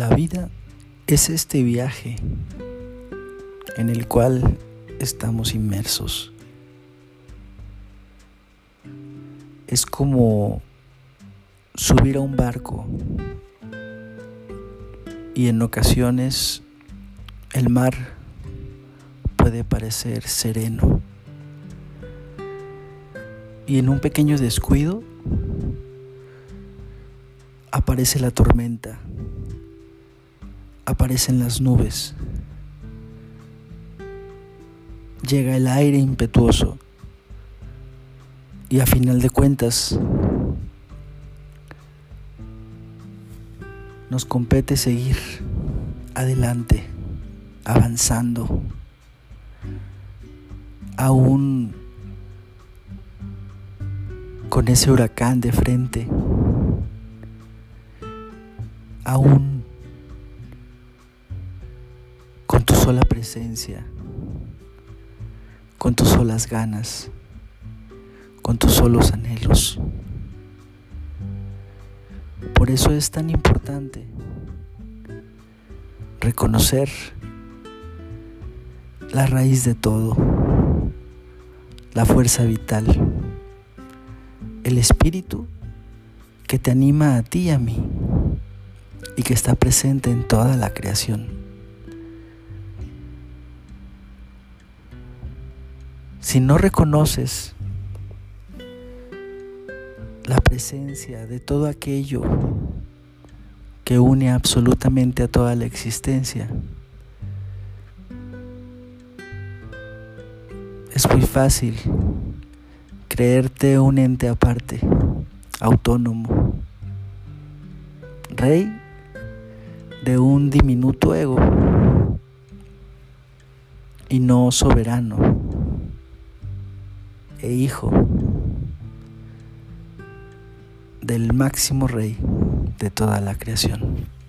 La vida es este viaje en el cual estamos inmersos. Es como subir a un barco y en ocasiones el mar puede parecer sereno y en un pequeño descuido aparece la tormenta aparecen las nubes. Llega el aire impetuoso y a final de cuentas nos compete seguir adelante, avanzando, aún con ese huracán de frente, aún sola presencia, con tus solas ganas, con tus solos anhelos. Por eso es tan importante reconocer la raíz de todo, la fuerza vital, el espíritu que te anima a ti y a mí y que está presente en toda la creación. Si no reconoces la presencia de todo aquello que une absolutamente a toda la existencia, es muy fácil creerte un ente aparte, autónomo, rey de un diminuto ego y no soberano e hijo del máximo rey de toda la creación.